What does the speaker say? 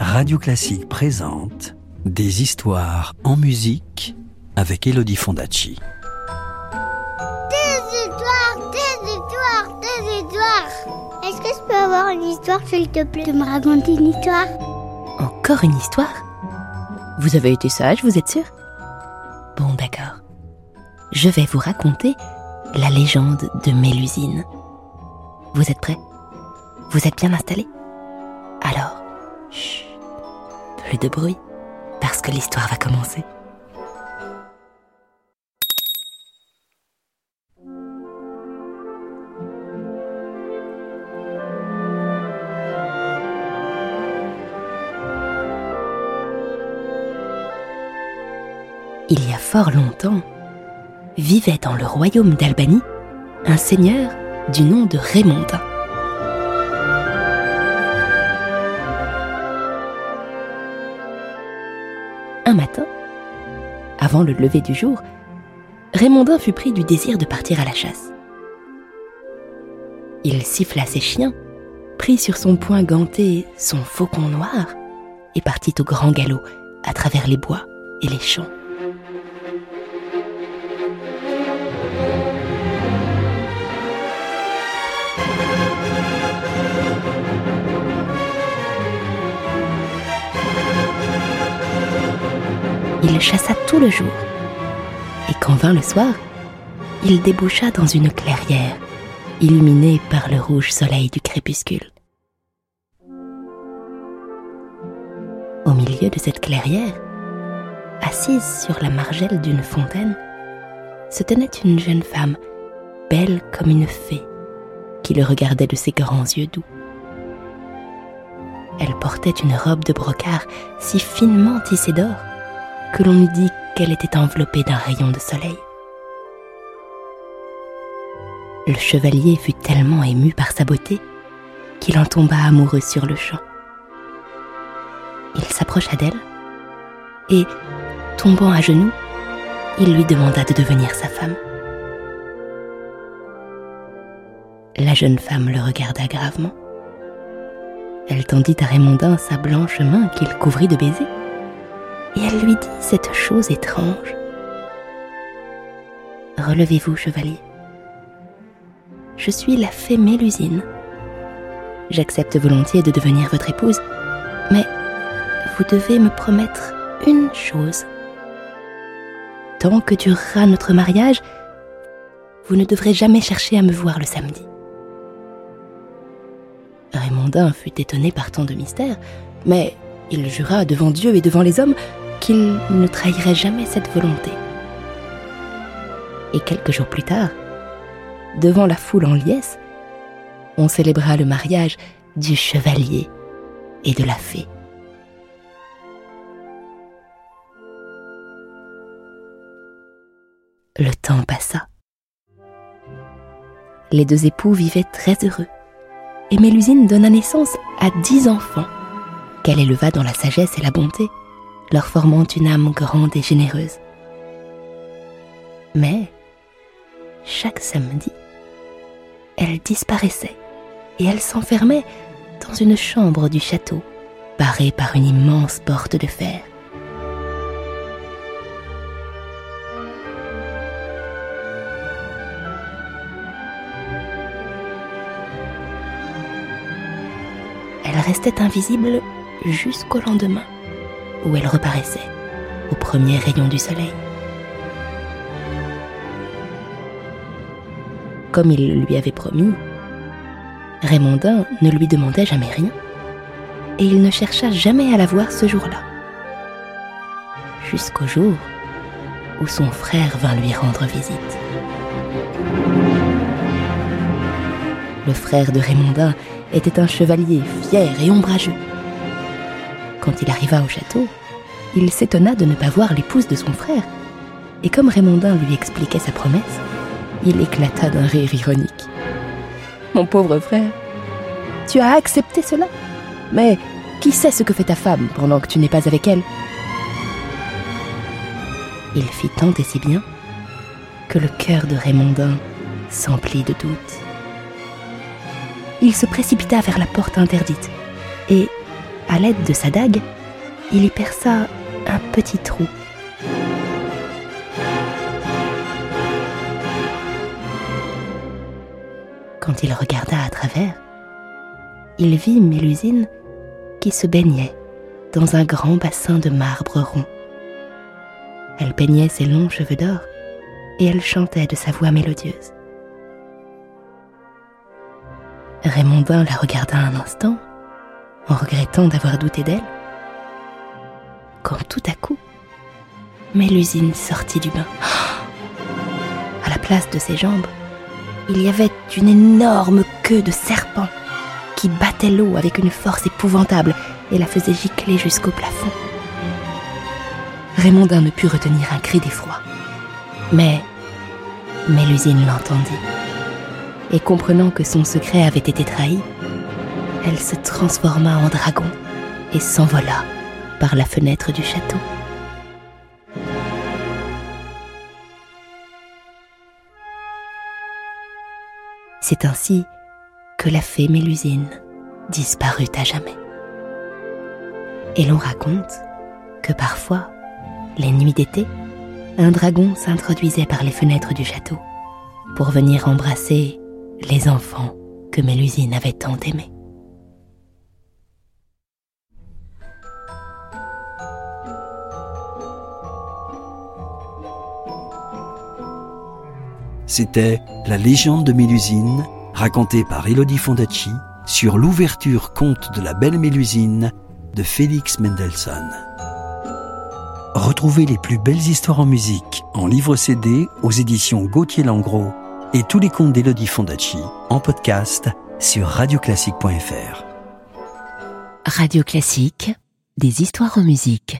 Radio Classique présente Des histoires en musique avec Elodie Fondacci. Des histoires, des histoires, des histoires. Est-ce que je peux avoir une histoire, s'il te plaît, de me raconter une histoire? Encore une histoire? Vous avez été sage, vous êtes sûr? Bon, d'accord. Je vais vous raconter la légende de Mélusine. Vous êtes prêts? Vous êtes bien installés? Alors, chut, plus de bruit, parce que l'histoire va commencer. Il y a fort longtemps, vivait dans le royaume d'Albanie un seigneur du nom de Raymondin. Un matin, avant le lever du jour, Raymondin fut pris du désir de partir à la chasse. Il siffla ses chiens, prit sur son poing ganté son faucon noir et partit au grand galop à travers les bois et les champs. Il chassa tout le jour. Et quand vint le soir, il déboucha dans une clairière, illuminée par le rouge soleil du crépuscule. Au milieu de cette clairière, assise sur la margelle d'une fontaine, se tenait une jeune femme, belle comme une fée, qui le regardait de ses grands yeux doux. Elle portait une robe de brocart si finement tissée d'or que l'on eût dit qu'elle était enveloppée d'un rayon de soleil. Le chevalier fut tellement ému par sa beauté qu'il en tomba amoureux sur le champ. Il s'approcha d'elle et, tombant à genoux, il lui demanda de devenir sa femme. La jeune femme le regarda gravement. Elle tendit à Raymondin sa blanche main qu'il couvrit de baisers et elle lui dit cette chose étrange. Relevez-vous, chevalier. Je suis la fée Mélusine. J'accepte volontiers de devenir votre épouse, mais vous devez me promettre une chose. Tant que durera notre mariage, vous ne devrez jamais chercher à me voir le samedi. Raymondin fut étonné par tant de mystère, mais il jura devant Dieu et devant les hommes qu'il ne trahirait jamais cette volonté. Et quelques jours plus tard, devant la foule en liesse, on célébra le mariage du chevalier et de la fée. Le temps passa. Les deux époux vivaient très heureux, et Mélusine donna naissance à dix enfants, qu'elle éleva dans la sagesse et la bonté, leur formant une âme grande et généreuse. Mais, chaque samedi, elle disparaissait et elle s'enfermait dans une chambre du château, barrée par une immense porte de fer. Elle restait invisible jusqu'au lendemain où elle reparaissait, au premier rayon du soleil. Comme il lui avait promis, Raymondin ne lui demandait jamais rien, et il ne chercha jamais à la voir ce jour-là. Jusqu'au jour où son frère vint lui rendre visite. Le frère de Raymondin était un chevalier fier et ombrageux quand il arriva au château, il s'étonna de ne pas voir l'épouse de son frère. Et comme Raymondin lui expliquait sa promesse, il éclata d'un rire ironique. Mon pauvre frère, tu as accepté cela Mais qui sait ce que fait ta femme pendant que tu n'es pas avec elle? Il fit tant et si bien que le cœur de Raymondin s'emplit de doutes. Il se précipita vers la porte interdite et À l'aide de sa dague, il y perça un petit trou. Quand il regarda à travers, il vit Mélusine qui se baignait dans un grand bassin de marbre rond. Elle peignait ses longs cheveux d'or et elle chantait de sa voix mélodieuse. Raymondin la regarda un instant, en regrettant d'avoir douté d'elle, quand tout à coup, Mélusine sortit du bain. À la place de ses jambes, il y avait une énorme queue de serpent qui battait l'eau avec une force épouvantable et la faisait gicler jusqu'au plafond. Raymondin ne put retenir un cri d'effroi. Mais Mélusine l'entendit. Et comprenant que son secret avait été trahi, elle se transforma en dragon et s'envola par la fenêtre du château. C'est ainsi que la fée Mélusine disparut à jamais. Et l'on raconte que parfois, les nuits d'été, un dragon s'introduisait par les fenêtres du château pour venir embrasser les enfants que Mélusine avait tant aimés. C'était La légende de Mélusine, racontée par Elodie Fondacci sur l'ouverture conte de la belle Mélusine de Félix Mendelssohn. Retrouvez les plus belles histoires en musique en livre CD aux éditions Gauthier Langros et tous les contes d'Elodie Fondacci en podcast sur radioclassique.fr. Radio Classique, des histoires en musique.